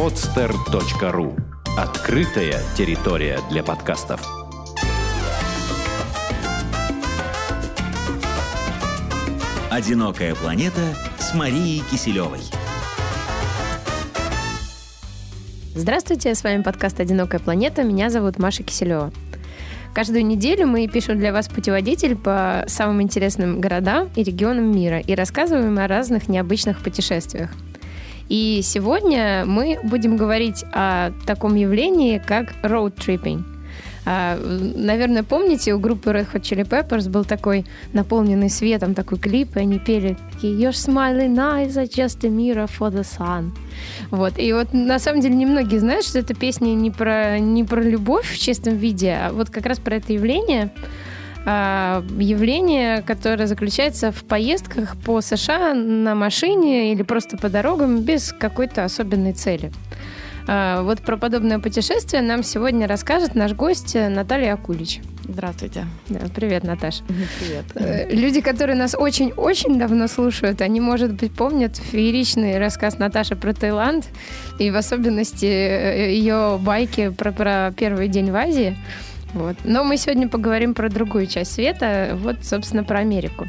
podster.ru Открытая территория для подкастов. «Одинокая планета» с Марией Киселевой. Здравствуйте, с вами подкаст «Одинокая планета». Меня зовут Маша Киселева. Каждую неделю мы пишем для вас путеводитель по самым интересным городам и регионам мира и рассказываем о разных необычных путешествиях. И сегодня мы будем говорить о таком явлении, как роуд-триппинг. А, наверное, помните, у группы Red Hot Chili Peppers был такой наполненный светом такой клип, и они пели такие «Your smiling eyes are just a mirror for the sun». Вот. И вот на самом деле немногие знают, что эта песня не про, не про любовь в чистом виде, а вот как раз про это явление, явление, которое заключается в поездках по США на машине или просто по дорогам без какой-то особенной цели. А, вот про подобное путешествие нам сегодня расскажет наш гость Наталья Акулич. Здравствуйте. Да, привет, Наташа. Привет. Э, люди, которые нас очень-очень давно слушают, они, может быть, помнят фееричный рассказ Наташи про Таиланд и в особенности э, ее байки про, про первый день в Азии. Вот. Но мы сегодня поговорим про другую часть света, вот, собственно, про Америку.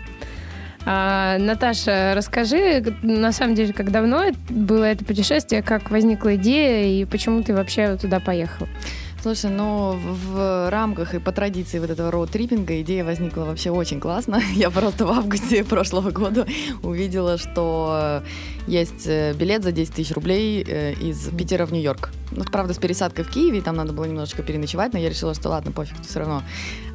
А, Наташа, расскажи, на самом деле, как давно было это путешествие, как возникла идея и почему ты вообще туда поехала? Слушай, ну в рамках и по традиции вот этого роуд-триппинга идея возникла вообще очень классно. Я просто в августе прошлого года увидела, что есть э, билет за 10 тысяч рублей э, из Питера в Нью-Йорк. Ну, правда, с пересадкой в Киеве, там надо было немножечко переночевать, но я решила, что ладно, пофиг, все равно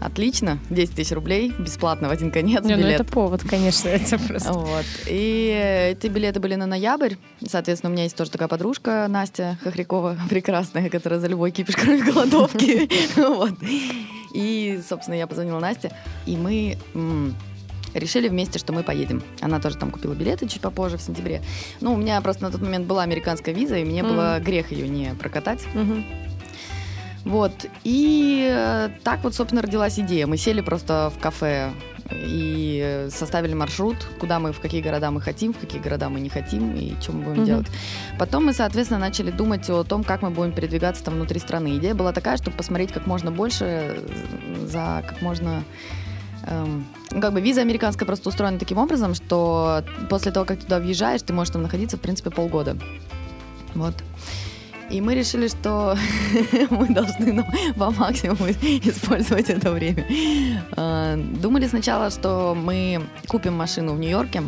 отлично. 10 тысяч рублей, бесплатно в один конец Не, билет. Ну, это повод, конечно, это просто. Вот. И эти билеты были на ноябрь. Соответственно, у меня есть тоже такая подружка, Настя Хохрякова, прекрасная, которая за любой кипиш, кроме голодовки. Вот. И, собственно, я позвонила Насте, и мы решили вместе, что мы поедем. Она тоже там купила билеты чуть попозже, в сентябре. Ну, у меня просто на тот момент была американская виза, и мне mm. было грех ее не прокатать. Mm-hmm. Вот. И э, так вот, собственно, родилась идея. Мы сели просто в кафе и составили маршрут, куда мы, в какие города мы хотим, в какие города мы не хотим и что мы будем mm-hmm. делать. Потом мы, соответственно, начали думать о том, как мы будем передвигаться там внутри страны. Идея была такая, чтобы посмотреть как можно больше за как можно эм, ну, как бы виза американская просто устроена таким образом, что после того, как туда въезжаешь, ты можешь там находиться, в принципе, полгода. Вот. И мы решили, что мы должны ну, по максимуму использовать это время. А, думали сначала, что мы купим машину в Нью-Йорке,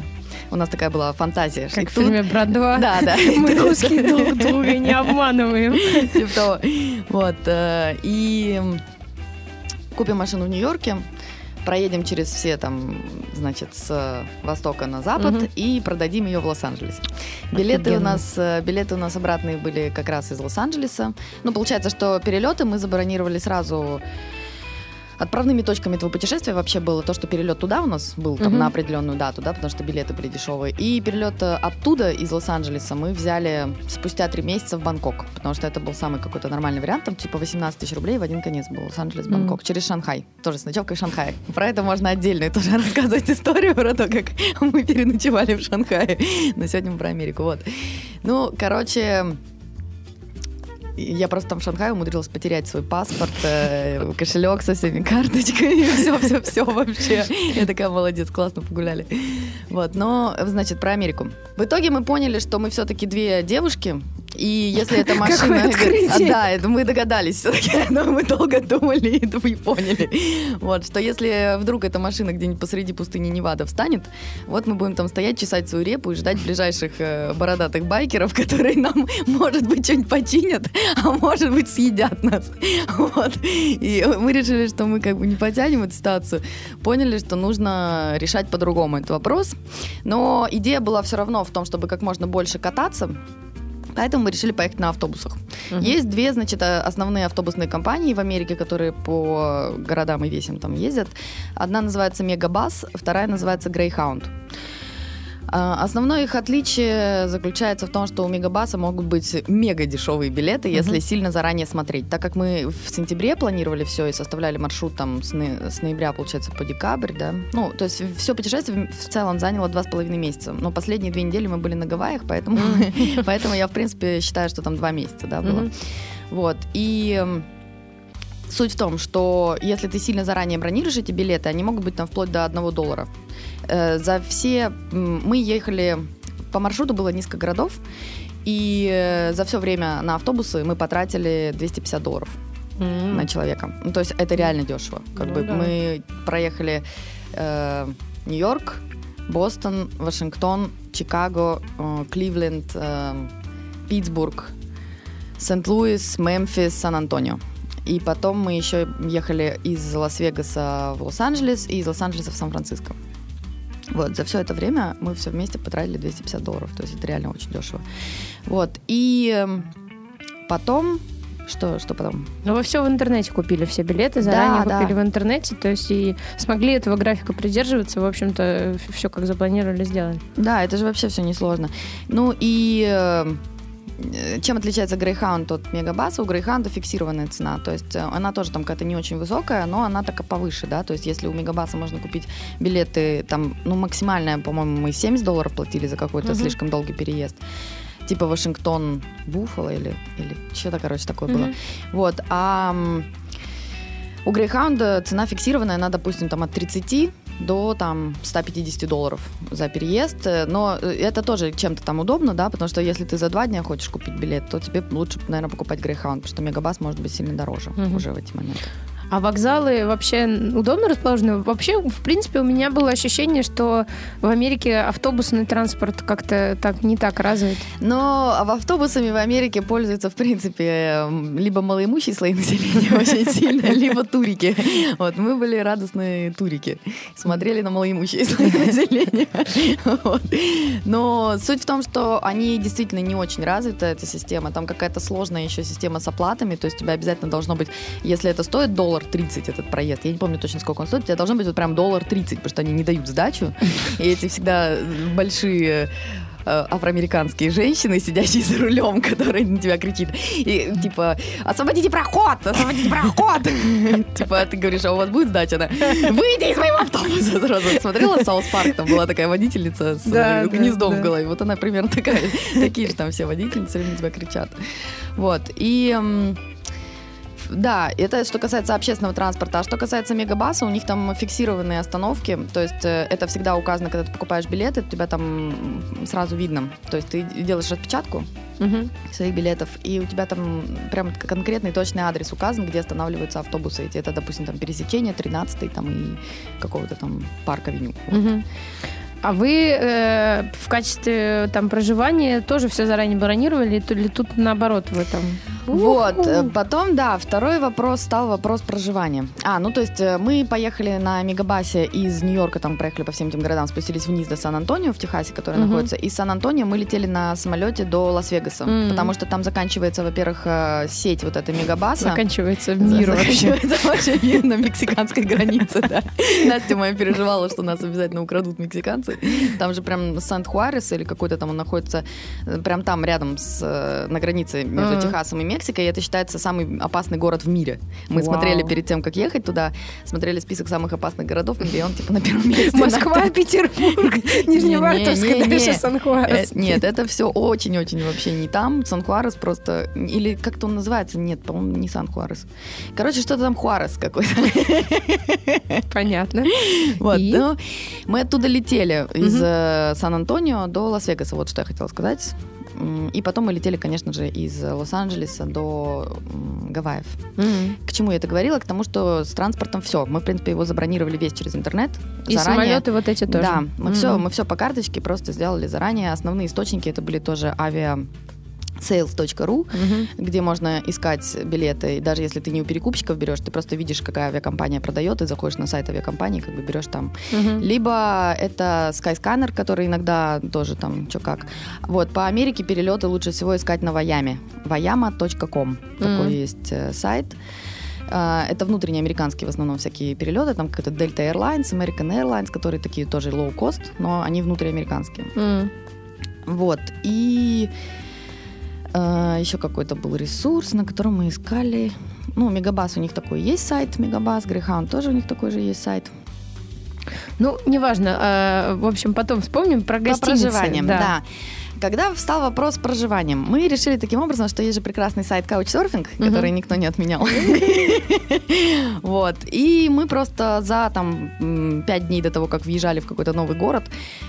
у нас такая была фантазия. Как в фильме «Брат 2». Да, да. Мы русские друг друга не обманываем. Типа того. Вот. Э, и купим машину в Нью-Йорке, проедем через все там, значит, с востока на запад угу. и продадим ее в Лос-Анджелесе. Билеты у нас, э, билеты у нас обратные были как раз из Лос-Анджелеса. Ну, получается, что перелеты мы забронировали сразу Отправными точками этого путешествия вообще было то, что перелет туда у нас был там, mm-hmm. на определенную дату, да, потому что билеты были дешевые. И перелет э, оттуда, из Лос-Анджелеса, мы взяли спустя три месяца в Бангкок, потому что это был самый какой-то нормальный вариант, там типа 18 тысяч рублей в один конец был Лос-Анджелес, Бангкок, mm-hmm. через Шанхай, тоже с ночевкой в Шанхае. Про это можно отдельно тоже рассказывать историю про то, как мы переночевали в Шанхае. Но сегодня мы про Америку, вот. Ну, короче, я просто там в Шанхае умудрилась потерять свой паспорт, э, кошелек со всеми карточками, все-все-все вообще. Я такая молодец, классно погуляли. Вот, но, значит, про Америку. В итоге мы поняли, что мы все-таки две девушки, и если эта машина... А, да, это мы догадались все-таки, но мы долго думали и поняли. Вот, что если вдруг эта машина где-нибудь посреди пустыни Невада встанет, вот мы будем там стоять, чесать свою репу и ждать ближайших э, бородатых байкеров, которые нам, может быть, что-нибудь починят, а может быть, съедят нас. Вот. И мы решили, что мы как бы не потянем эту ситуацию. Поняли, что нужно решать по-другому этот вопрос. Но идея была все равно в том, чтобы как можно больше кататься, Поэтому мы решили поехать на автобусах. Uh-huh. Есть две, значит, э, основные автобусные компании в Америке, которые по городам и весям там ездят. Одна называется Мегабас, вторая называется Greyhound. А, Основное их отличие заключается в том, что у Мегабаса могут быть мега дешевые билеты, если сильно заранее смотреть. Так как мы в сентябре планировали все и составляли маршрут там с, но- с ноября, получается, по декабрь, да. Ну, то есть все путешествие в целом заняло два с половиной месяца. Но последние две недели мы были на Гавайях, поэтому, поэтому я, в принципе, считаю, что там два месяца, да, было. Мгм. Вот. И суть в том, что если ты сильно заранее бронируешь эти билеты, они могут быть там вплоть до одного доллара. Э, За все... Мы ехали... По маршруту было несколько городов, и э, за все время на автобусы мы потратили 250 долларов М. на человека. Ну, то есть это реально дешево. Как Ну бы да. мы проехали э, Нью-Йорк, Бостон, Вашингтон, Чикаго, э, Кливленд, э, Питтсбург, Сент-Луис, Мемфис, Сан-Антонио. И потом мы еще ехали из Лас-Вегаса в Лос-Анджелес и из Лос-Анджелеса в Сан-Франциско. Вот, за все это время мы все вместе потратили 250 долларов. То есть это реально очень дешево. Вот, и эм, потом... Что, что потом? Ну, вы все в интернете купили, все билеты заранее Да, купили да. в интернете, то есть и смогли этого графика придерживаться, в общем-то, все как запланировали, сделали. Да, это же вообще все несложно. Ну и э, э, чем отличается Greyhound от Мегабаса? У Greyhound фиксированная цена, то есть э, она тоже там какая-то не очень высокая, но она такая повыше, да, то есть если у Мегабаса можно купить билеты там, ну максимальная, по-моему, мы 70 долларов платили за какой-то Мгм. слишком долгий переезд, типа Вашингтон, Буффало или, или что-то, короче, такое было. Мгм. Вот, а у Greyhound цена фиксированная, она, допустим, там от 30 до там 150 долларов за переезд, Э, но э, это тоже чем-то там удобно, да, потому что если ты за два дня хочешь купить билет, то тебе лучше, наверное, покупать Greyhound, потому что Мегабас может быть сильно дороже Мгм. уже в эти моменты. А вокзалы вообще удобно расположены? Вообще, в принципе, у меня было ощущение, что в Америке автобусный транспорт как-то так не так развит. Но в автобусами в Америке пользуются, в принципе, эм, либо малоимущие слои населения очень сильно, либо турики. Вот, мы были радостные турики. Смотрели на малоимущие слои населения. Вот. Но суть в том, что они действительно не очень развита, эта система. Там какая-то сложная еще система с оплатами. То есть у тебя обязательно должно быть, если это стоит доллар 30 этот проезд, я не помню точно, сколько он стоит, у тебя должно быть вот прям доллар 30, потому что они не дают сдачу. И эти всегда большие э, афроамериканские женщины, сидящие за рулем, которые на тебя кричит. И типа, освободите проход! Освободите проход! Типа, ты говоришь, а у вас будет сдача? Она, выйди из моего автобуса! Сразу смотрела South Park, там была такая водительница с э, гнездом в голове. Вот она примерно такая. Такие же там все водительницы время на тебя кричат. Вот. И да, это что касается общественного транспорта. А что касается Megabus а, у них там фиксированные остановки. То есть э, это всегда указано, когда ты покупаешь билеты, у тебя там сразу видно. То есть ты делаешь распечатку Мгм. своих билетов, и у тебя там прям конкретный точный адрес указан, где останавливаются автобусы эти. Это, допустим, там пересечение 13 там и какого-то там парка авеню. Вот. Мгм. А вы э, в качестве там проживания тоже все заранее бронировали, или тут наоборот вы там? Вот, э, потом, да, второй вопрос стал вопрос проживания. А, ну то есть э, мы поехали на Мегабасе из Нью-Йорка, там проехали по всем этим городам, спустились вниз до Сан-Антонио в Техасе, который Мгм. находится. Из Сан-Антонио мы летели на самолете до Лас-Вегаса, Мгм. потому что там заканчивается, во-первых, э, сеть вот этой Мегабаса. Заканчивается мир вообще. Вообще мир на мексиканской границе, да. Настя моя переживала, что нас обязательно украдут мексиканцы. Там же прям Сант-Хуарес или какой-то там он находится прям там рядом с, на границе между. Техасом и Мексикой. И это считается самый опасный город в мире. Мы Вау. смотрели перед тем, как ехать туда, смотрели список самых опасных городов, и он типа на первом месте. Москва, Петербург, Нижневартовск, дальше Э, Сан-Хуарес. Нет, это все очень-очень вообще не там. Сан-Хуарес просто... Или как-то он называется? Нет, по-моему, не Сан-Хуарес. Короче, что-то там Хуарес какой-то. Понятно. Вот, И? ну, мы оттуда летели из э, Сан-Антонио до Лас-Вегаса, вот что я хотела сказать. И потом мы летели, конечно же, из Лос-Анджелеса до Гавайев. Мгм. К чему я это говорила? К тому, что с транспортом все. Мы, в принципе, его забронировали весь через интернет. И заранее. самолеты вот эти тоже. Да, мы все, Мгм. мы все по карточке просто сделали заранее. Основные источники это были тоже авиа sales.ru, Мгм. где можно искать билеты. И даже если ты не у перекупщиков берешь, ты просто видишь, какая авиакомпания продает, и заходишь на сайт авиакомпании, как бы берешь там. Мгм. Либо это Skyscanner, который иногда тоже там что как. Вот, по Америке перелеты лучше всего искать на Ваяме. Ваяма.ком. Такой Мгм. есть э, сайт. А, Это внутренние американские в основном всякие перелеты, там какой-то Delta Airlines, American Airlines, которые такие тоже low-cost, но они внутриамериканские. М. Вот. И э, еще какой-то был ресурс, на котором мы искали. Ну, Мегабас у них такой есть сайт, Мегабас, Greyhound тоже у них такой же есть сайт. Ну, неважно. а, в общем, потом вспомним про По гостиницы. проживаниям, да. Когда встал вопрос с проживанием, мы решили таким образом, что есть же прекрасный сайт Couchsurfing, Мгм. который никто не отменял. Вот. И мы просто за там пять дней до того, как въезжали в какой-то новый город,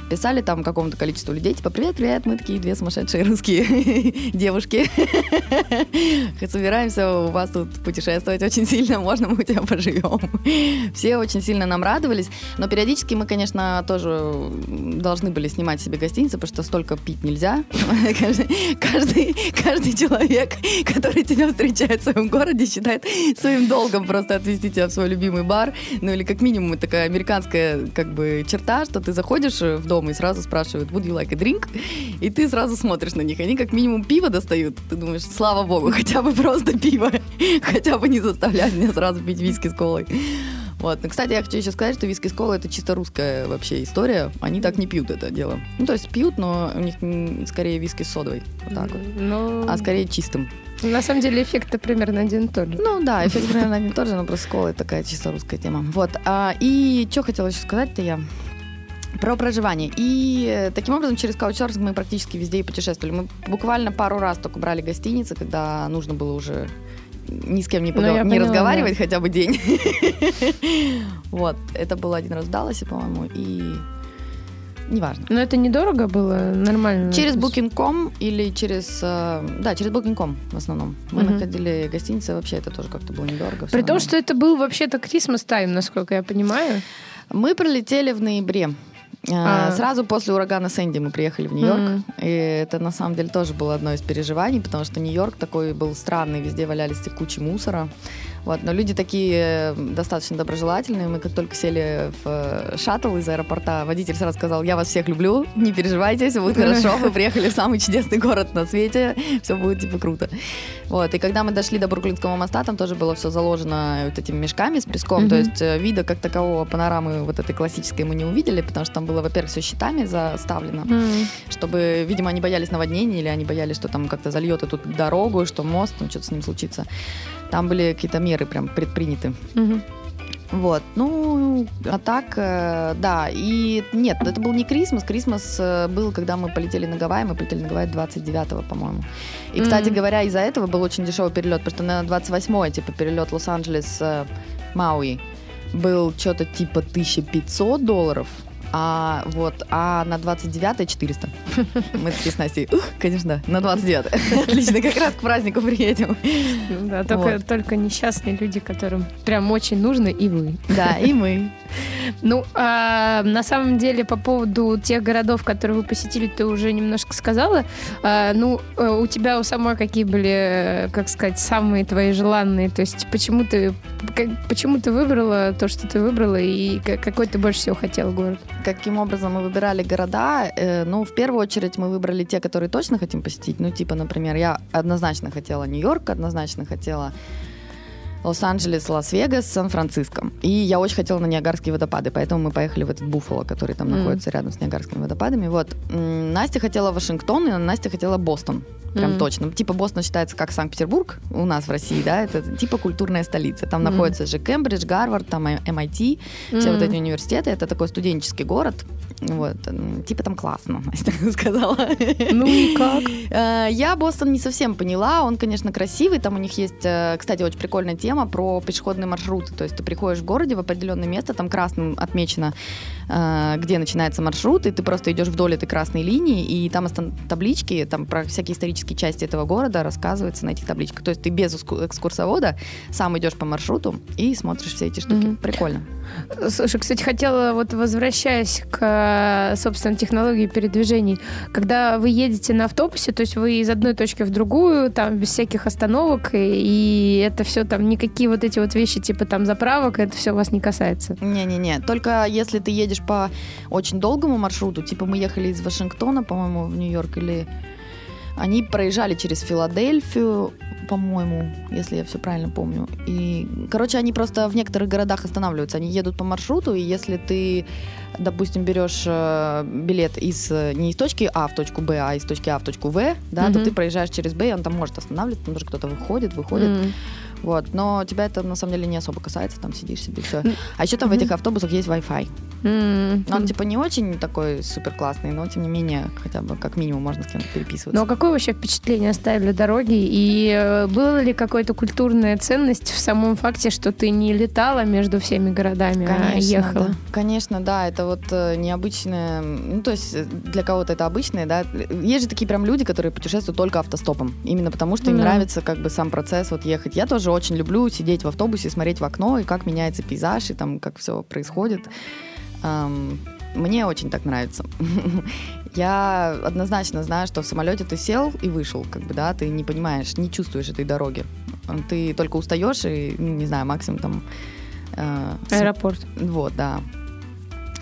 писали там какому-то количеству людей, типа, привет, привет, мы такие две сумасшедшие русские девушки. Собираемся у вас тут путешествовать очень сильно, можно мы у тебя поживем. Все очень сильно нам радовались, но периодически мы, конечно, тоже должны были снимать себе гостиницы, потому что столько пить нельзя. Каждый, каждый, каждый человек, который тебя встречает в своем городе, считает своим долгом просто отвезти тебя в свой любимый бар. Ну или как минимум такая американская как бы черта, что ты заходишь в дом и сразу спрашивают, would you like a drink? И ты сразу смотришь на них. Они как минимум пиво достают. Ты думаешь, слава богу, хотя бы просто пиво. Хотя бы не заставлять меня сразу пить виски с колой. Вот. Ну, кстати, я хочу еще сказать, что виски с колой это чисто русская вообще история. Они так не пьют это дело. Ну, то есть пьют, но у них скорее виски с содовой. Вот так вот. Ну, А скорее чистым. на самом деле эффект примерно один и тот же. Ну да, эффект примерно один и тот же, но просто с колой такая чисто русская тема. Вот. А, и что хотела еще сказать-то я? Про проживание. И э, таким образом через Couchsurfing мы практически везде и путешествовали. Мы буквально пару раз только брали гостиницы, когда нужно было уже ни с кем не, Ну, погов- я не поняла, разговаривать хотя бы день. Вот. Это было один раз в Далласе, по-моему, и неважно. Но это недорого было, нормально. Через Booking.com или через... э, Да, через Booking.com в основном. Мы находили гостиницы, вообще это тоже как-то было недорого. При том, что это был вообще-то Christmas тайм, насколько я понимаю. Мы прилетели в ноябре. Э, А. Сразу после урагана Сэнди мы приехали в Нью-Йорк. Мгм. И это на самом деле тоже было одно из переживаний, потому что Нью-Йорк такой был странный, везде валялись кучи мусора. Вот, но люди такие достаточно доброжелательные. Мы как только сели в э, шаттл из аэропорта, водитель сразу сказал, я вас всех люблю, не переживайте, все будет хорошо, вы приехали в самый чудесный город на свете, все будет типа круто. Вот, и когда мы дошли до Бруклинского моста, там тоже было все заложено вот этими мешками с песком, то Мгм. есть э, вида как такового панорамы вот этой классической мы не увидели, потому что там было, во-первых, все щитами заставлено, М. чтобы, видимо, они боялись наводнений или они боялись, что там как-то зальет эту дорогу, что мост, там что-то с ним случится. Там были какие-то меры прям предприняты. Мгм. Вот, ну, а так, э, да, и нет, это был не Крисмас, Крисмас э, был, когда мы полетели на Гавайи, мы полетели на Гавайи 29-го, по-моему. И, кстати Мгм. говоря, из-за этого был очень дешевый перелет, потому что на 28-й, типа, перелет Лос-Анджелес, э, Мауи, был что-то типа 1500 долларов, а вот, а на 29 400. Мы такие с Настей, «Ух, конечно, на 29 Отлично, как раз к празднику приедем. Ну Да, только, Вот. только несчастные люди, которым прям очень нужно, и вы. Да, и мы. Ну, а, на самом деле, по поводу тех городов, которые вы посетили, ты уже немножко сказала. А, ну, э, у тебя у самой какие были, э, как сказать, самые твои желанные? То есть, почему ты, как- почему ты выбрала то, что ты выбрала, и ка- какой ты больше всего хотела город? каким образом мы выбирали города. Э, ну, в первую очередь мы выбрали те, которые точно хотим посетить. Ну, типа, например, я однозначно хотела Нью-Йорк, однозначно хотела Лос-Анджелес, Лас-Вегас, Сан-Франциско. И я очень хотела на Ниагарские водопады, поэтому мы поехали в этот Буффало, который там Мгм. находится рядом с Ниагарскими водопадами. Вот. Настя хотела Вашингтон, и Настя хотела Бостон. Прям Мгм. точно. Типа Бостон считается как Санкт-Петербург у нас в России, да, это типа культурная столица. Там Мгм. находится же Кембридж, Гарвард, там MIT, все вот эти университеты. Это такой студенческий город. Вот. Типа там классно, Настя сказала. Ну и как? Э, Я Бостон не совсем поняла. Он, конечно, красивый. Там у них есть, э, кстати, очень прикольная тема про пешеходные маршруты. То есть ты приходишь в городе в определенное место, там красным отмечено, э, где начинается маршрут, и ты просто идешь вдоль этой красной линии, и там таблички, там про всякие исторические части этого города рассказывается на этих табличках. То есть ты без экску- экскурсовода сам идешь по маршруту и смотришь все эти штуки. Мгм. Прикольно. Слушай, кстати, хотела вот возвращаясь к, собственно, технологии передвижений, когда вы едете на автобусе, то есть вы из одной точки в другую, там без всяких остановок, и, и это все там никакие вот эти вот вещи типа там заправок, это все вас не касается. Не-не-не, только если ты едешь по очень долгому маршруту, типа мы ехали из Вашингтона, по-моему, в Нью-Йорк или Они проезжали через Филадельфию, по-моему, если я все правильно помню. И, короче, они просто в некоторых городах останавливаются. Они едут по маршруту, и если ты, допустим, берешь э, билет из э, не из точки А в точку Б, а из точки А в точку В, да, Мгм. то ты проезжаешь через Б, и он там может останавливаться, потому что кто-то выходит, выходит. М. Вот. Но тебя это на самом деле не особо касается, там сидишь себе, все. А еще там в Мгм. этих автобусах есть Wi-Fi. М. Он типа не очень такой супер классный, но тем не менее, хотя бы как минимум можно с кем-то переписываться. Ну, а какое вообще впечатление оставили дороги? И э, была ли какая-то культурная ценность в самом факте, что ты не летала между всеми городами, а ехала? да. Конечно, да, это вот э, необычное, ну, то есть э, для кого-то это обычное, да. Есть же такие прям люди, которые путешествуют только автостопом, именно потому что им Да. нравится как бы сам процесс вот ехать. Я тоже очень люблю сидеть в автобусе, смотреть в окно, и как меняется пейзаж, и там как все происходит. Мне очень так нравится. Я однозначно знаю, что в самолете ты сел и вышел, как бы, да, ты не понимаешь, не чувствуешь этой дороги. Ты только устаешь и, ну, не знаю, максимум там э, Аэропорт. вот, да.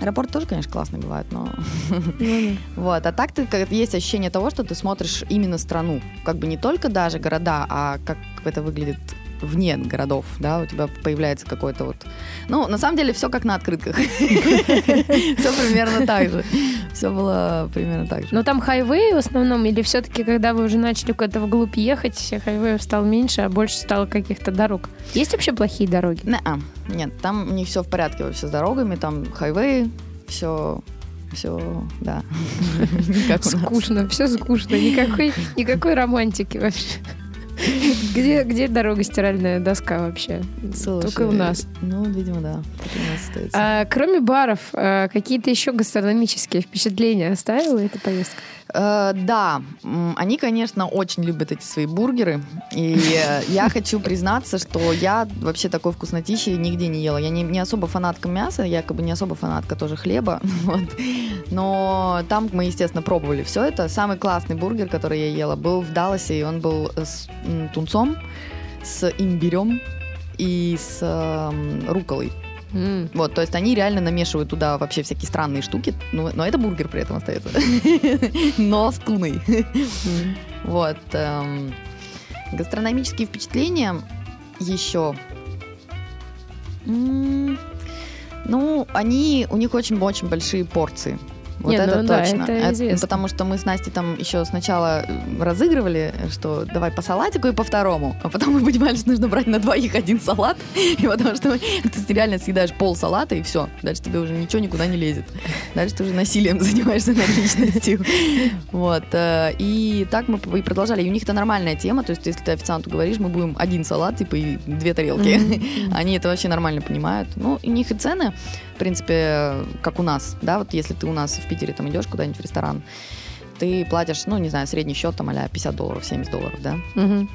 Аэропорт тоже, конечно, классный бывает, но... Ну. Вот, а так ты, есть ощущение того, что ты смотришь именно страну. Как бы не только даже города, а как это выглядит вне городов, да, у тебя появляется какой-то вот... Ну, на самом деле, все как на открытках. Все примерно так же. Все было примерно так же. Но там хайвей в основном, или все-таки, когда вы уже начали куда-то вглубь ехать, хайвеев стало меньше, а больше стало каких-то дорог? Есть вообще плохие дороги? Не-а, нет, там у них все в порядке вообще с дорогами, там хайвей, все, все, да. Скучно, все скучно, никакой, никакой романтики вообще. Где, где дорога стиральная доска вообще? Слушай, Только у нас. Ну, видимо, да. А, кроме баров, а, какие-то еще гастрономические впечатления оставила эта поездка? Э, да, они, конечно, очень любят эти свои бургеры. И э, я хочу признаться, что я вообще такой вкуснотищи нигде не ела. Я не, не особо фанатка мяса, я как бы не особо фанатка тоже хлеба. Вот. Но там мы, естественно, пробовали все это. Самый классный бургер, который я ела, был в Далласе, и он был с тунцом, с имбирем и с эм, руколой. М. Вот, то есть они реально намешивают туда вообще всякие странные штуки, но, но это бургер при этом остается. Но с туной. Вот. эм, Гастрономические впечатления еще. Ну, они, у них очень-очень большие порции. Вот Не, это ну да, точно. это известно. потому что мы с Настей там еще сначала э, разыгрывали, что давай по салатику и по второму. А потом мы понимали, что нужно брать на двоих один салат. И потому что ты реально съедаешь пол салата, и все. Дальше тебе уже ничего никуда не лезет. Дальше ты уже насилием занимаешься над личностью. Вот. э, И так мы и продолжали. И у них это нормальная тема. То есть, если ты официанту говоришь, мы будем один салат, типа, и две тарелки. Они это вообще нормально понимают. Ну, у них и цены, в принципе, как у нас. Да, вот если ты у нас в Питере там идешь куда-нибудь в ресторан, ты платишь, ну, не знаю, средний счет там а 50 долларов, 70 долларов, да. Мгм.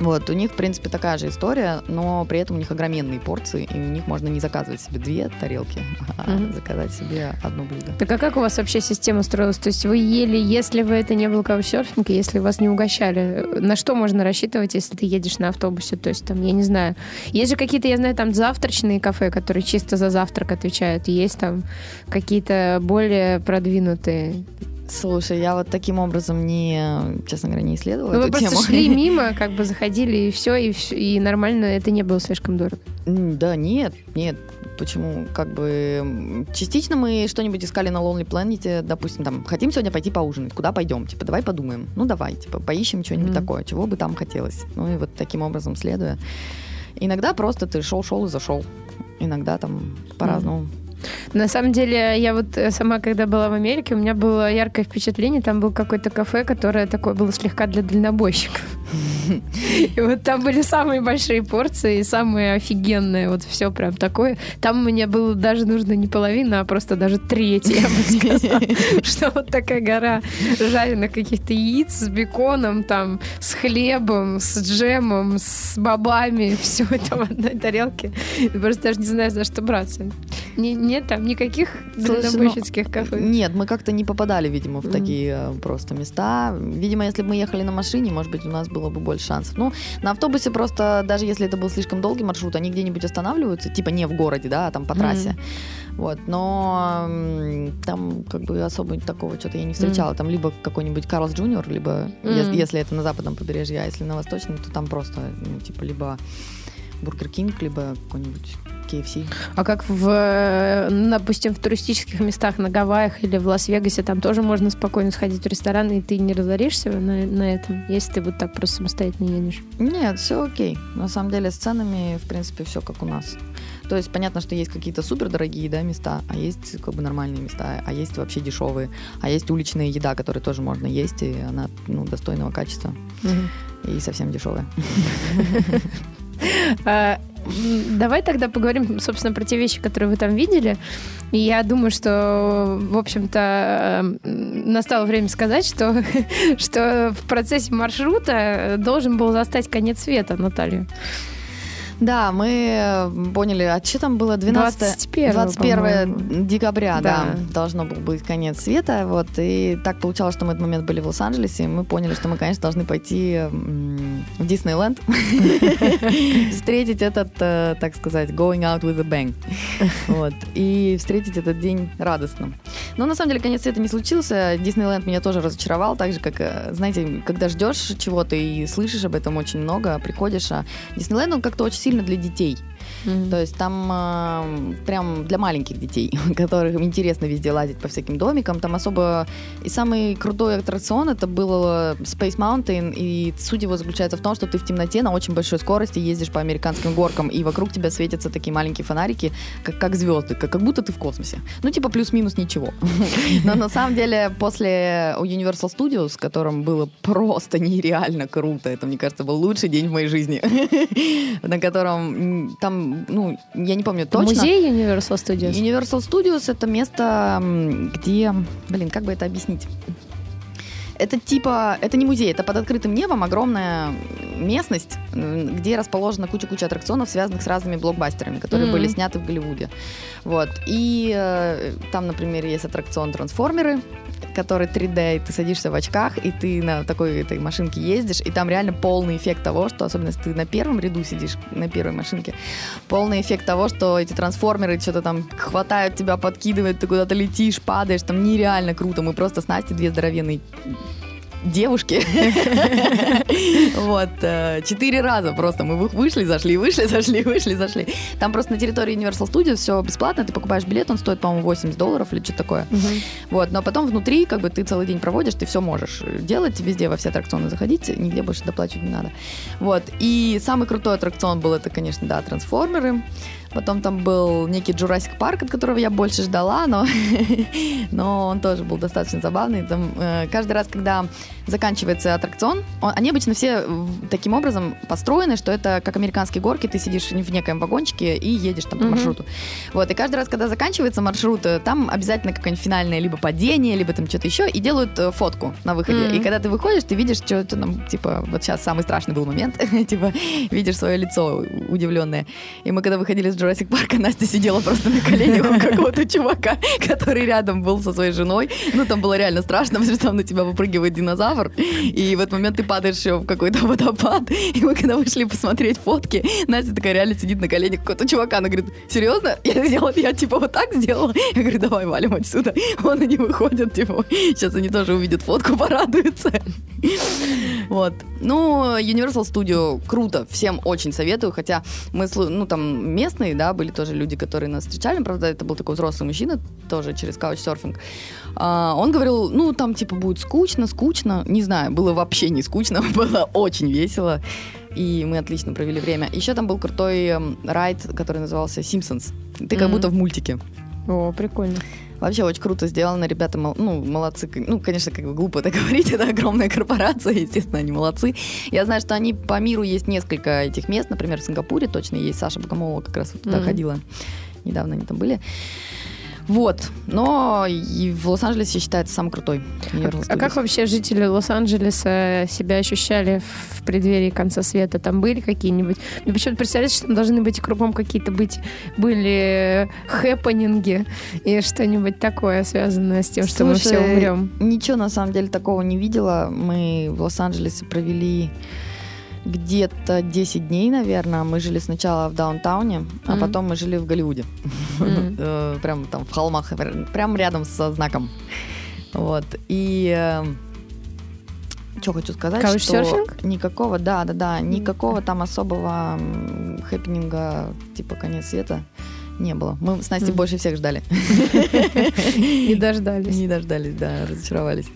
Вот, у них, в принципе, такая же история, но при этом у них огроменные порции, и у них можно не заказывать себе две тарелки, а Мгм. заказать себе одно блюдо. Так а как у вас вообще система строилась? То есть вы ели, если вы это не был каучсерфинг, если вас не угощали, на что можно рассчитывать, если ты едешь на автобусе? То есть там, я не знаю, есть же какие-то, я знаю, там завтрачные кафе, которые чисто за завтрак отвечают, есть там какие-то более продвинутые. Слушай, я вот таким образом не, честно говоря, не исследовала Ну, вы просто тему. шли мимо, как бы заходили, и все, и, всё, и нормально, это не было слишком дорого. Да, нет, нет. Почему? Как бы частично мы что-нибудь искали на Lonely Planet, допустим, там, хотим сегодня пойти поужинать, куда пойдем? Типа, давай подумаем. Ну, давай, типа, поищем что-нибудь Мгм. такое, чего бы там хотелось. Ну, и вот таким образом следуя. Иногда просто ты шел-шел и зашел. Иногда там по-разному. На самом деле, я вот э, сама, когда была в Америке, у меня было яркое впечатление, там был какое-то кафе, которое такое было слегка для дальнобойщиков. И вот там были самые большие порции, самые офигенные, вот все прям такое. Там мне было даже нужно не половина, а просто даже треть, я бы сказала. Что вот такая гора жареных каких-то яиц с беконом, там, с хлебом, с джемом, с бобами, все это в одной тарелке. Просто даже не знаешь, за что браться. Не- Нет там никаких Слушай, дальнобойщицких кафе. Нет, мы как-то не попадали, видимо, в такие э, просто места. Видимо, если бы мы ехали на машине, может быть, у нас было бы больше шансов. Ну, на автобусе просто, даже если это был слишком долгий маршрут, они где-нибудь останавливаются, типа не в городе, да, а там по трассе. Вот, но там как бы особо такого что-то я не встречала. Там либо какой-нибудь Carl's Junior, либо, ес- Мгм. если это на западном побережье, а если на восточном, то там просто, ну, типа, либо Burger King, либо какой-нибудь KFC. А как в, э, допустим, в туристических местах на Гавайях или в Лас-Вегасе, там тоже можно спокойно сходить в ресторан, и ты не разоришься на, на этом, если ты вот так просто самостоятельно едешь. Нет, все окей. На самом деле с ценами, в принципе, все как у нас. То есть понятно, что есть какие-то супер дорогие да, места, а есть как бы нормальные места, а есть вообще дешевые, а есть уличная еда, которую тоже можно есть, и она ну, достойного качества и совсем дешевая. А, Давай тогда поговорим, собственно, про те вещи, которые вы там видели. И я думаю, что, в общем-то, настало время сказать, что, что в процессе маршрута должен был застать конец света Наталью. Да, мы э, поняли, а что там было 12 21, 21 по-моему. декабря, да. Да. должно был быть конец света, вот, и так получалось, что мы в этот момент были в Лос-Анджелесе, и мы поняли, что мы, конечно, должны пойти в Диснейленд, встретить этот, э, так сказать, going out with a bang, вот, и встретить этот день радостно. Но на самом деле конец света не случился, Диснейленд меня тоже разочаровал, так же, как, э, знаете, когда ждешь чего-то и слышишь об этом очень много, приходишь, а Диснейленд, он как-то очень сильно для детей, то есть там э, прям для маленьких детей, которым интересно везде лазить по всяким домикам. Там особо... И самый крутой аттракцион это был Space Mountain, и суть его заключается в том, что ты в темноте на очень большой скорости ездишь по американским горкам, и вокруг тебя светятся такие маленькие фонарики, как, как звезды, как, как будто ты в космосе. Ну, типа плюс-минус ничего. Но на самом деле после Universal Studios, которым было просто нереально круто, это, мне кажется, был лучший день в моей жизни, на котором там, ну, я не помню точно. Музей Universal Studios. Universal Studios это место, где, блин, как бы это объяснить? Это типа, это не музей, это под открытым небом огромная местность, где расположена куча-куча аттракционов, связанных с разными блокбастерами, которые Мгм. были сняты в Голливуде. Вот. И э, там, например, есть аттракцион «Трансформеры», который 3D, и ты садишься в очках, и ты на такой этой машинке ездишь, и там реально полный эффект того, что, особенно если ты на первом ряду сидишь, на первой машинке, полный эффект того, что эти трансформеры что-то там хватают тебя, подкидывают, ты куда-то летишь, падаешь, там нереально круто. Мы просто с Настей две здоровенные девушки. Вот. э, Четыре раза просто мы вы- вышли, зашли, вышли, зашли, вышли, зашли. Там просто на территории Universal Studios все бесплатно. Ты покупаешь билет, он стоит, по-моему, 80 долларов или что-то такое. Вот. Но потом внутри, как бы, ты целый день проводишь, ты все можешь делать, везде во все аттракционы заходить, нигде больше доплачивать не надо. Вот. И самый крутой аттракцион был это, конечно, да, трансформеры. Потом там был некий Jurassic Парк, от которого я больше ждала, но, но он тоже был достаточно забавный. Там, э, каждый раз, когда заканчивается аттракцион, он- они обычно все таким образом построены, что это как американские горки, ты сидишь в некоем вагончике и едешь там по Мгм. маршруту. Вот, и каждый раз, когда заканчивается маршрут, э, там обязательно какое-нибудь финальное либо падение, либо там что-то еще, и делают э, фотку на выходе. Мгм. И когда ты выходишь, ты видишь, что это там, типа, вот сейчас самый страшный был момент, типа, видишь свое лицо удивленное. И мы когда выходили с Jurassic Парка, Настя сидела просто на коленях у какого-то чувака, который рядом был со своей женой. Ну, там было реально страшно, потому что там на тебя выпрыгивает динозавр, и в этот момент ты падаешь в какой-то водопад. И мы когда вышли посмотреть фотки, Настя такая реально сидит на коленях какого-то чувака. Она говорит, серьезно? Я сделала, я типа вот так сделала? Я говорю, давай валим отсюда. Вон они выходят, типа, сейчас они тоже увидят фотку, порадуются. Вот. Ну, Universal Studio круто, всем очень советую, хотя мы, ну, там местные, да, были тоже люди, которые нас встречали, правда, это был такой взрослый мужчина, тоже через каучсерфинг. А, он говорил, ну, там, типа, будет скучно, скучно, не знаю, было вообще не скучно, было очень весело, и мы отлично провели время. Еще там был крутой эм, райд, который назывался Simpsons. Ты как Мгм. будто в мультике. О, прикольно. Вообще очень круто сделано, ребята, мол- ну, молодцы. Ну, конечно, как бы глупо это говорить, это огромная корпорация, естественно, они молодцы. Я знаю, что они по миру есть несколько этих мест, например, в Сингапуре точно есть, Саша Богомолова как раз вот туда Мгм. ходила, недавно они там были. Вот. Но и в Лос-Анджелесе считается самый крутой. Universal А как вообще жители Лос-Анджелеса себя ощущали в преддверии конца света? Там были какие-нибудь... Мне почему-то представляется, что там должны быть кругом какие-то быть... Были хэппенинги и что-нибудь такое, связанное с тем, что мы все Слушай, умрем. Ничего на самом деле такого не видела. Мы в Лос-Анджелесе провели где-то 10 дней, наверное. Мы жили сначала в даунтауне, а Мгм. потом мы жили в Голливуде. Э, Прям там в холмах, прям рядом со знаком. Вот. И что хочу сказать, что Каучсерфинг? никакого, да, да, да, никакого там особого хэппининга, типа конец света, не было. Мы с Настей Мгм. больше всех ждали. Не дождались. Не дождались, да, разочаровались.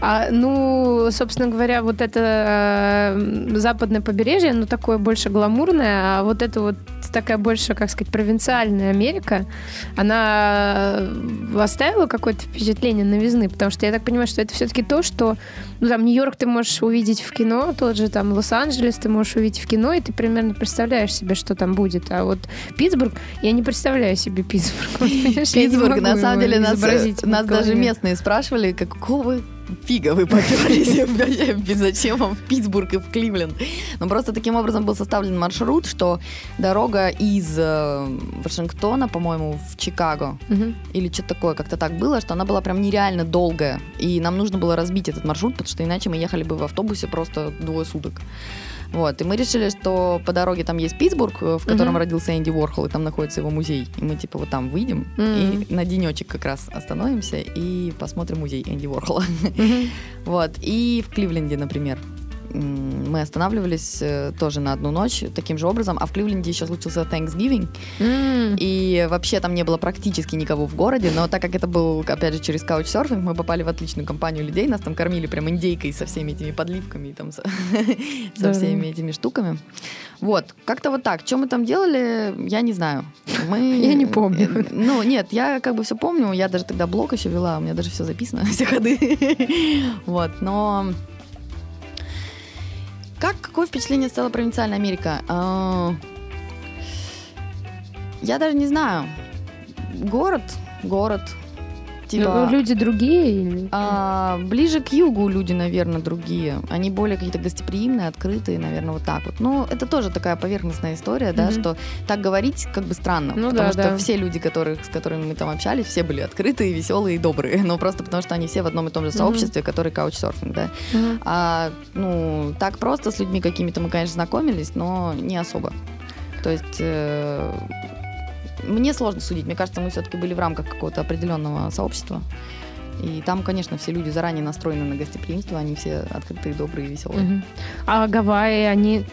А, ну, собственно говоря, вот это э, западное побережье, оно такое больше гламурное, а вот это вот такая больше, как сказать, провинциальная Америка, она э, оставила какое-то впечатление новизны, потому что я так понимаю, что это все-таки то, что, ну, там, Нью-Йорк ты можешь увидеть в кино, тот же там Лос-Анджелес ты можешь увидеть в кино, и ты примерно представляешь себе, что там будет. А вот Питтсбург, я не представляю себе Питтсбург. Вот, Питтсбург, на самом деле, нас, нас даже местные спрашивали, какого фига вы поперлись, зачем вам в Питтсбург и в Кливленд. Но просто таким образом был составлен маршрут, что дорога из э, Вашингтона, по-моему, в Чикаго, Мгм. или что-то такое, как-то так было, что она была прям нереально долгая. И нам нужно было разбить этот маршрут, потому что иначе мы ехали бы в автобусе просто двое суток. Вот, и мы решили, что по дороге там есть Питтсбург, э, в котором Мгм. родился Энди Уорхол, и там находится его музей. И мы типа вот там выйдем Мгм. и на денечек как раз остановимся и посмотрим музей Энди Уорхола. Мгм. Вот, и в Кливленде, например, мы останавливались э, тоже на одну ночь таким же образом, а в Кливленде еще случился Thanksgiving, М. и вообще там не было практически никого в городе, но так как это был, опять же, через каучсерфинг, мы попали в отличную компанию людей, нас там кормили прям индейкой со всеми этими подливками, и там, со, со всеми этими штуками. Вот, как-то вот так. Что мы там делали, я не знаю. Мы... Я не помню. Э, Ну, нет, я как бы все помню, я даже тогда блог еще вела, у меня даже все записано, все ходы. Вот, но... Как, какое впечатление стала провинциальная Америка? А, Я даже не знаю. Город, город. Типа, Ну, люди другие а, ближе к югу люди, наверное, другие. Они более какие-то гостеприимные, открытые, наверное, вот так вот. Ну, это тоже такая поверхностная история, да, Мгм. что так говорить как бы странно. Ну потому да, что да. все люди, которых, с которыми мы там общались, все были открытые, веселые и добрые. Но просто потому что они все в одном и том же сообществе, который каучсерфинг, да. Мгм. А, ну, так просто с людьми какими-то мы, конечно, знакомились, но не особо. То есть э, мне сложно судить. Мне кажется, мы все-таки были в рамках какого-то определенного сообщества. И там, конечно, все люди заранее настроены на гостеприимство, они все открытые, добрые, веселые. Мгм. А Гавайи, они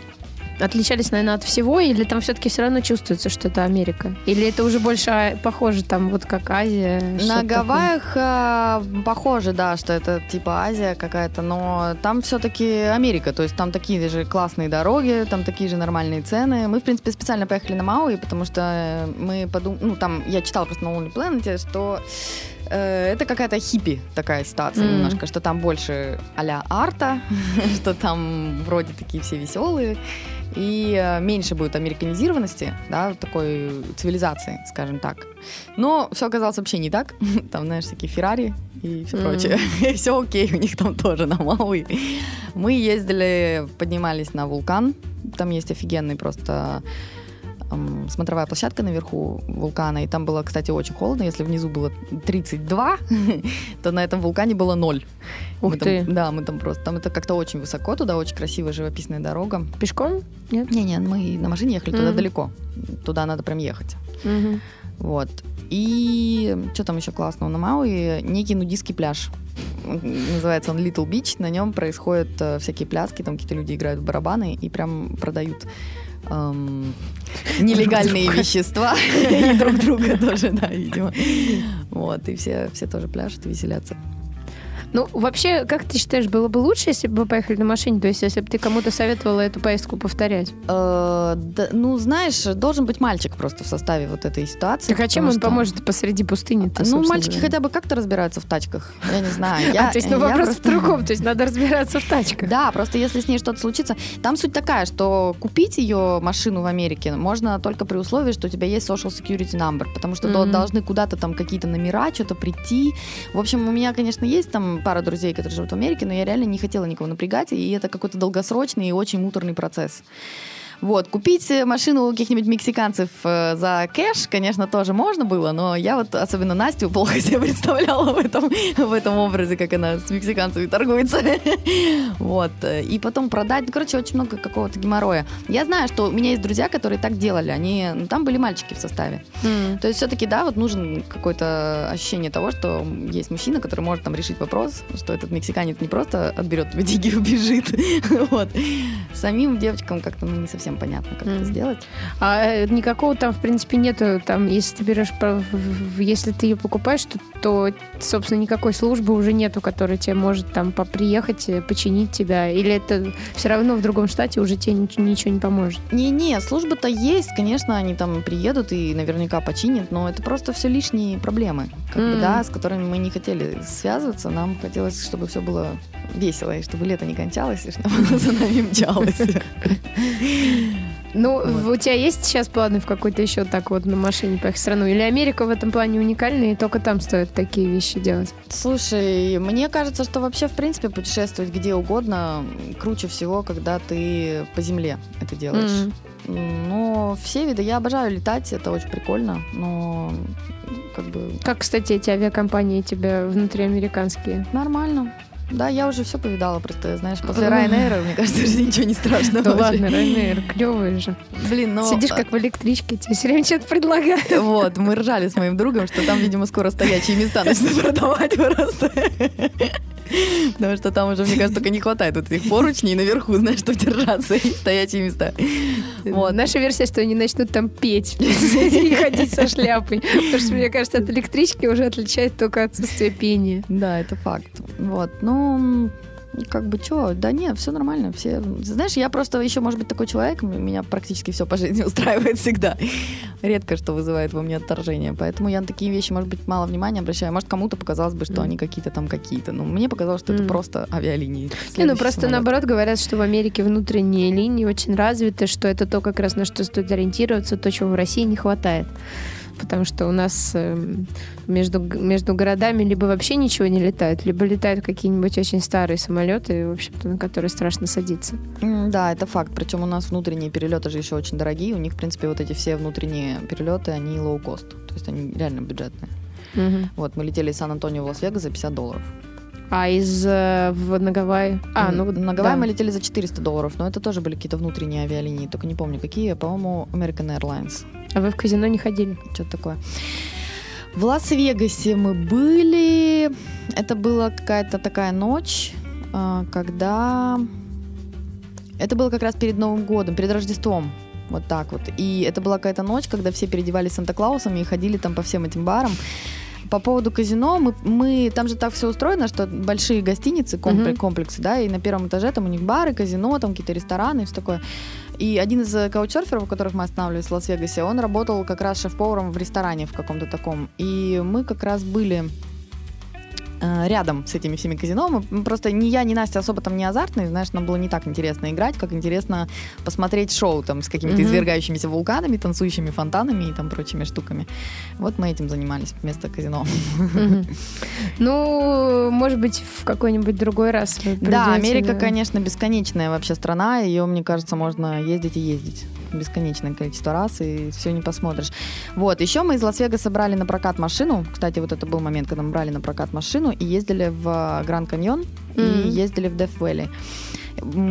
отличались, наверное, от всего, или там все-таки все равно чувствуется, что это Америка? Или это уже больше а, похоже там, вот как Азия? На что-то такое? Гавайях э, похоже, да, что это типа Азия какая-то, но там все-таки Америка, то есть там такие же классные дороги, там такие же нормальные цены. Мы, в принципе, специально поехали на Мауи, потому что мы подумали, ну там я читала просто на Lonely Planet, что это какая-то хиппи такая ситуация Мгм. немножко, что там больше а-ля арта, что там вроде такие все веселые, и э, меньше будет американизированности, да, такой цивилизации, скажем так. Но все оказалось вообще не так. Там, знаешь, такие Феррари и все Мгм. прочее. все окей, у них там тоже на Мауи. Мы ездили, поднимались на вулкан. Там есть офигенный просто эм, смотровая площадка наверху вулкана, и там было, кстати, очень холодно. Если внизу было 32, то на этом вулкане было ноль. Ух Мы там- ты. да, мы там просто, там это как-то очень высоко, туда очень красивая живописная дорога. Пешком? Нет? Не-не, мы на машине ехали туда Мгм. далеко. Туда надо прям ехать. Мгм. Вот. И что там еще классного на Мауи? Некий нудистский пляж. Называется он Little Beach. На нем происходят э, всякие пляски, там какие-то люди играют в барабаны и прям продают эм, нелегальные вещества. И друг друга тоже, да, видимо. Вот, и все, все тоже пляшут веселятся. Ну, вообще, как ты считаешь, было бы лучше, если бы вы поехали на машине? То есть, если бы ты кому-то советовала эту поездку повторять? Э, да, ну, знаешь, должен быть мальчик просто в составе вот этой ситуации. Так а чем он что- поможет посреди пустыни? Ну, мальчики хотя бы как-то разбираются в тачках. Я не знаю. Я, а, то есть, ну, вопрос просто- в другом. То есть, надо разбираться в тачках. Да, просто если с ней что-то случится, там суть такая, что купить ее машину в Америке можно только при условии, что у тебя есть social security number, потому что Мгм. должны куда-то там какие-то номера, что-то прийти. В общем, у меня, конечно, есть там пара друзей, которые живут в Америке, но я реально не хотела никого напрягать, и это какой-то долгосрочный и очень муторный процесс. Вот, купить машину у каких-нибудь мексиканцев э, за кэш, конечно, тоже можно было, но я вот, особенно Настю, плохо себе представляла в этом, в этом образе, как она с мексиканцами торгуется. Вот. И потом продать. Ну, короче, очень много какого-то геморроя. Я знаю, что у меня есть друзья, которые так делали. Они, ну, там были мальчики в составе. М. То есть все-таки, да, вот нужен какое-то ощущение того, что есть мужчина, который может там решить вопрос, что этот мексиканец не просто отберет твои деньги и убежит. Вот. Самим девочкам как-то ну, не совсем понятно, как это Мгм. сделать. А э, никакого там, в принципе, нету. Там, если ты берешь, если ты ее покупаешь, то, то, собственно, никакой службы уже нету, которая тебе может там по- приехать, э, починить тебя. Или это все равно в другом штате уже тебе нич- ничего не поможет. Не-не, служба-то есть, конечно, они там приедут и наверняка починят, но это просто все лишние проблемы, как бы, М. да, с которыми мы не хотели связываться. Нам хотелось, чтобы все было весело, и чтобы лето не кончалось, и чтобы оно за нами мчалось. Ну, Вот. у тебя есть сейчас планы в какой-то еще так вот на машине поехать в страну? Или Америка в этом плане уникальна, и только там стоит такие вещи делать? Слушай, мне кажется, что вообще, в принципе, путешествовать где угодно круче всего, когда ты по земле это делаешь. М. Но все виды, я обожаю летать, это очень прикольно, но как бы Как, кстати, эти авиакомпании тебя внутриамериканские? нормально. Да, я уже все повидала, просто, знаешь, после Ага. Ryanair, мне кажется, уже ничего не страшно. Да ладно, Ryanair, клевые же. Блин, ну... Сидишь как в электричке, тебе все время что-то предлагают. Вот, мы ржали с моим другом, что там, видимо, скоро стоячие места начнут продавать просто. Потому что там уже, мне кажется, только не хватает вот этих поручней наверху, знаешь, чтобы держаться, и стоячие места. Вот. Наша версия, что они начнут там петь и ходить со шляпой. Потому что, мне кажется, от электрички уже отличает только отсутствие пения. Да, это факт. Вот, ну, как бы что, да нет, все нормально, все. Знаешь, я просто еще, может быть, такой человек, меня практически все по жизни устраивает всегда. Редко что вызывает во мне отторжение, поэтому я на такие вещи, может быть, мало внимания обращаю. Может, кому-то показалось бы, что Мгм. они какие-то там какие-то, но мне показалось, что это Мгм. просто авиалинии. Не, ну просто самолет. наоборот говорят, что в Америке внутренние линии очень развиты, что это то, как раз на что стоит ориентироваться, то, чего в России не хватает. Потому что у нас эм, между, между городами либо вообще ничего не летает, либо летают какие-нибудь очень старые самолеты, в общем-то, на которые страшно садиться. Да, это факт. Причем у нас внутренние перелеты же еще очень дорогие. У них, в принципе, вот эти все внутренние перелеты, они low-cost. То есть они реально бюджетные. Мгм. Вот, мы летели из Сан-Антонио в Лас-Вегас за 50 долларов. А из э, в, на Гавайи? А, ну на Гавайи да. мы летели за 400 долларов, но это тоже были какие-то внутренние авиалинии, только не помню какие, по-моему, American Airlines, А вы в казино не ходили? что-то такое. В Лас-Вегасе мы были, это была какая-то такая ночь, а, когда... Это было как раз перед Новым годом, перед Рождеством. Вот так вот. И это была какая-то ночь, когда все переодевались Санта-Клаусами и ходили там по всем этим барам. По поводу казино, мы, мы там же так все устроено, что большие гостиницы, комплекс- Мгм. комплексы, да, и на первом этаже там у них бары, казино, там какие-то рестораны и все такое. И один из э, каучсерферов, у которых мы останавливались в Лас-Вегасе, он работал как раз шеф-поваром в ресторане в каком-то таком. И мы как раз были рядом с этими всеми казино. Мы, просто ни я, ни Настя особо там не азартные, знаешь, нам было не так интересно играть, как интересно посмотреть шоу там с какими-то Мгм. извергающимися вулканами, танцующими фонтанами и там прочими штуками. Вот мы этим занимались вместо казино. Ну, может быть, в какой-нибудь другой раз. Да, Америка, конечно, бесконечная вообще страна. Ее, мне кажется, можно ездить и ездить бесконечное количество раз, и все не посмотришь. Вот, еще мы из Лас-Вегаса брали на прокат машину. Кстати, вот это был момент, когда мы брали на прокат машину и ездили в Гранд Каньон Мгм. и ездили в Деф Вэлли.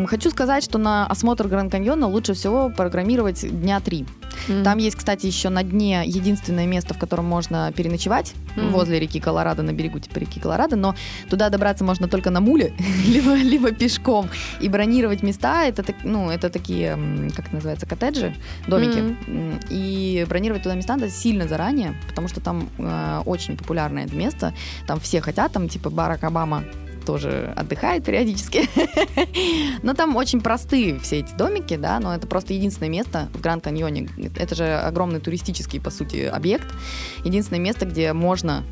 Хочу сказать, что на осмотр Гранд Каньона лучше всего программировать дня три. Мгм. Там есть, кстати, еще на дне единственное место, в котором можно переночевать, Мгм. возле реки Колорадо, на берегу типа реки Колорадо, но туда добраться можно только на муле, либо, либо пешком. И бронировать места, это, ну, это такие, как это называется, коттеджи, домики. М, И бронировать туда места надо сильно заранее, потому что там э, очень популярное это место. Там все хотят, там типа Барак Обама тоже отдыхает периодически. Но там очень простые все эти домики, да, но это просто единственное место в Гранд Каньоне. Это же огромный туристический, по сути, объект. Единственное место, где можно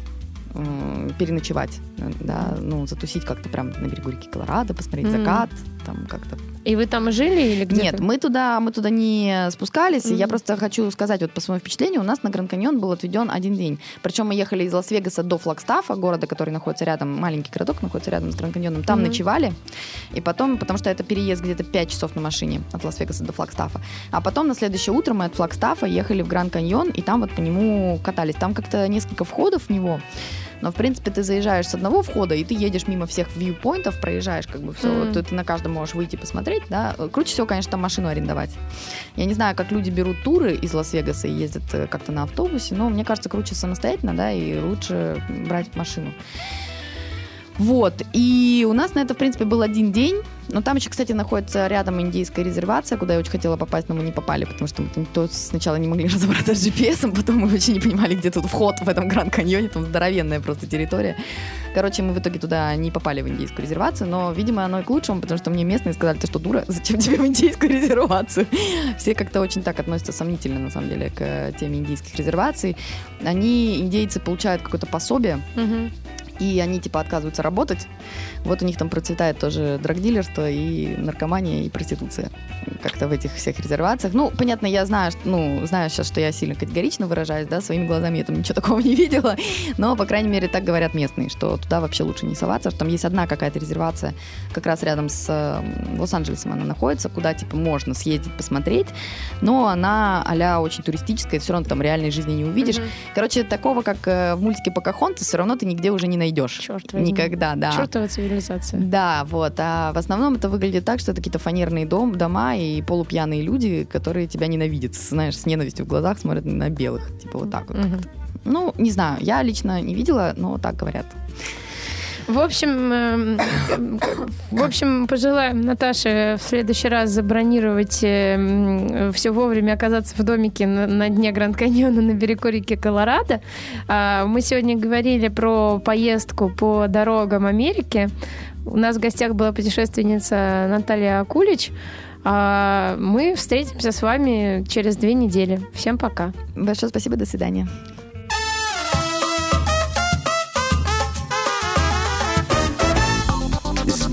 переночевать, да, ну, затусить как-то прям на берегу реки Колорадо, посмотреть mm-hmm. закат, там как-то. И вы там жили или где? Нет, мы туда, мы туда не спускались. Mm-hmm. Я просто хочу сказать, вот по своему впечатлению, у нас на Гранд Каньон был отведен один день. Причем мы ехали из Лас-Вегаса до Флагстафа, города, который находится рядом, маленький городок находится рядом с Гранд Каньоном. Там mm-hmm. ночевали, и потом, потому что это переезд где-то 5 часов на машине от Лас-Вегаса до Флагстафа. А потом на следующее утро мы от Флагстафа ехали в Гранд Каньон, и там вот по нему катались. Там как-то несколько входов в него. Но, в принципе, ты заезжаешь с одного входа, и ты едешь мимо всех вьюпоинтов, проезжаешь как бы все. Mm-hmm. Ты, ты на каждом можешь выйти посмотреть, да. Круче всего, конечно, там машину арендовать. Я не знаю, как люди берут туры из Лас-Вегаса и ездят э, как-то на автобусе, но мне кажется, круче самостоятельно, да, и лучше брать машину. Вот. И у нас на это, в принципе, был один день. Но там еще, кстати, находится рядом индийская резервация, куда я очень хотела попасть, но мы не попали, потому что мы то сначала не могли разобраться с GPS, потом мы вообще не понимали, где тут вход в этом Гранд Каньоне, там здоровенная просто территория. Короче, мы в итоге туда не попали в индийскую резервацию, но, видимо, оно и к лучшему, потому что мне местные сказали, ты что, дура, зачем тебе в индийскую резервацию? Все как-то очень так относятся сомнительно, на самом деле, к теме индийских резерваций. Они, индейцы, получают какое-то пособие, и они типа отказываются работать. Вот у них там процветает тоже драгдилерство и наркомания и проституция как-то в этих всех резервациях. Ну, понятно, я знаю, ну, знаю сейчас, что я сильно категорично выражаюсь, да, своими глазами я там ничего такого не видела, но, по крайней мере, так говорят местные, что туда вообще лучше не соваться, что там есть одна какая-то резервация как раз рядом с Лос-Анджелесом она находится, куда, типа, можно съездить, посмотреть, но она а очень туристическая, все равно там реальной жизни не увидишь. Mm-hmm. Короче, такого, как э, в мультике Покахонтас, все равно ты нигде уже не найдешь найдешь. Черт возьми. Никогда, да. Чертова цивилизация. Да, вот. А в основном это выглядит так, что это какие-то фанерные дом, дома и полупьяные люди, которые тебя ненавидят. Знаешь, с ненавистью в глазах смотрят на белых. Типа вот так вот. Угу. Ну, не знаю, я лично не видела, но так говорят. В общем, эм, в общем, пожелаем Наташе в следующий раз забронировать эм, все вовремя оказаться в домике на, дне Гранд Каньона на берегу реки Колорадо. А, мы сегодня говорили про поездку по дорогам Америки. У нас в гостях была путешественница Наталья Акулич. А мы встретимся с вами через две недели. Всем пока. Большое спасибо, до свидания.